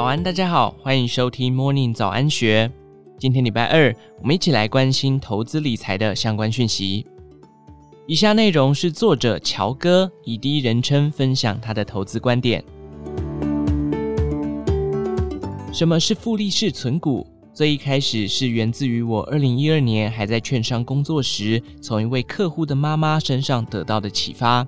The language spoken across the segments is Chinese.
早安，大家好，欢迎收听 Morning 早安学。今天礼拜二，我们一起来关心投资理财的相关讯息。以下内容是作者乔哥以第一人称分享他的投资观点。什么是复利式存股？最一开始是源自于我二零一二年还在券商工作时，从一位客户的妈妈身上得到的启发。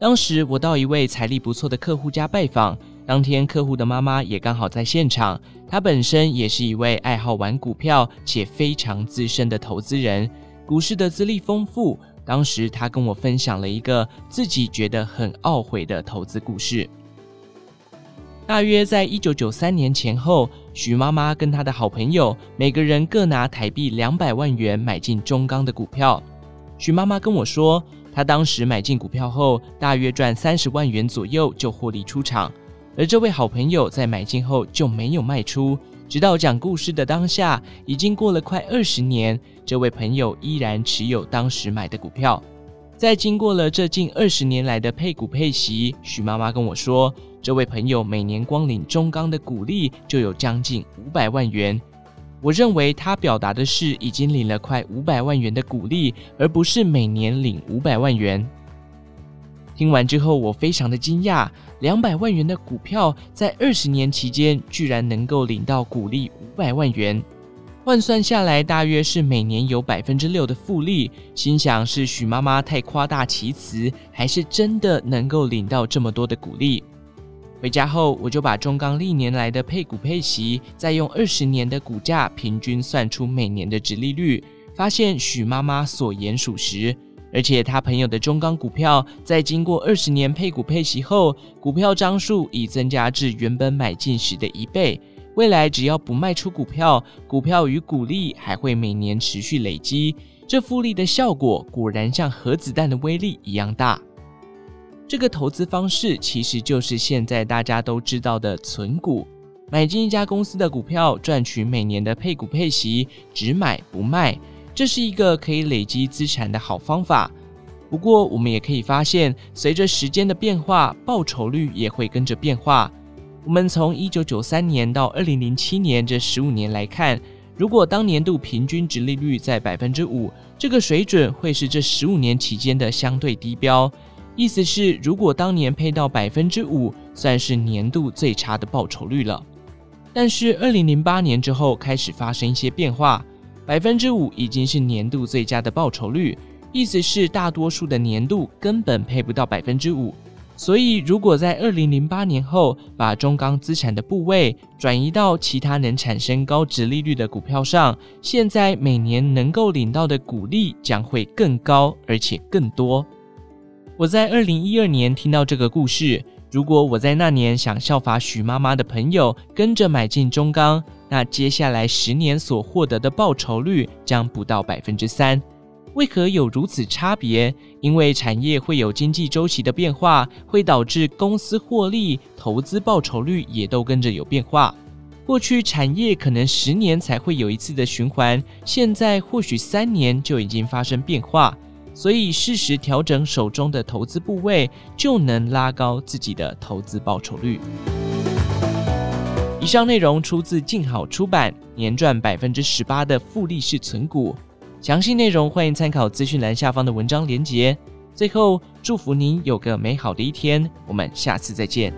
当时我到一位财力不错的客户家拜访，当天客户的妈妈也刚好在现场。她本身也是一位爱好玩股票且非常资深的投资人，股市的资历丰富。当时她跟我分享了一个自己觉得很懊悔的投资故事。大约在一九九三年前后，许妈妈跟她的好朋友每个人各拿台币两百万元买进中钢的股票。许妈妈跟我说，她当时买进股票后，大约赚三十万元左右就获利出场。而这位好朋友在买进后就没有卖出，直到讲故事的当下，已经过了快二十年，这位朋友依然持有当时买的股票。在经过了这近二十年来的配股配息，许妈妈跟我说，这位朋友每年光领中钢的股利就有将近五百万元。我认为他表达的是已经领了快五百万元的股利，而不是每年领五百万元。听完之后，我非常的惊讶，两百万元的股票在二十年期间居然能够领到股利五百万元。换算下来，大约是每年有百分之六的复利。心想是许妈妈太夸大其词，还是真的能够领到这么多的股利？回家后，我就把中钢历年来的配股配息，再用二十年的股价平均算出每年的殖利率，发现许妈妈所言属实。而且他朋友的中钢股票，在经过二十年配股配息后，股票张数已增加至原本买进时的一倍。未来只要不卖出股票，股票与股利还会每年持续累积。这复利的效果果然像核子弹的威力一样大。这个投资方式其实就是现在大家都知道的存股，买进一家公司的股票，赚取每年的配股配息，只买不卖。这是一个可以累积资产的好方法。不过，我们也可以发现，随着时间的变化，报酬率也会跟着变化。我们从一九九三年到二零零七年这十五年来看，如果当年度平均值利率在百分之五，这个水准会是这十五年期间的相对低标。意思是，如果当年配到百分之五，算是年度最差的报酬率了。但是二零零八年之后开始发生一些变化，百分之五已经是年度最佳的报酬率。意思是，大多数的年度根本配不到百分之五。所以，如果在二零零八年后把中钢资产的部位转移到其他能产生高值利率的股票上，现在每年能够领到的股利将会更高，而且更多。我在二零一二年听到这个故事，如果我在那年想效法许妈妈的朋友跟着买进中钢，那接下来十年所获得的报酬率将不到百分之三。为何有如此差别？因为产业会有经济周期的变化，会导致公司获利、投资报酬率也都跟着有变化。过去产业可能十年才会有一次的循环，现在或许三年就已经发生变化，所以适时调整手中的投资部位，就能拉高自己的投资报酬率。以上内容出自静好出版，年赚百分之十八的复利式存股。详细内容欢迎参考资讯栏下方的文章连接。最后，祝福您有个美好的一天，我们下次再见。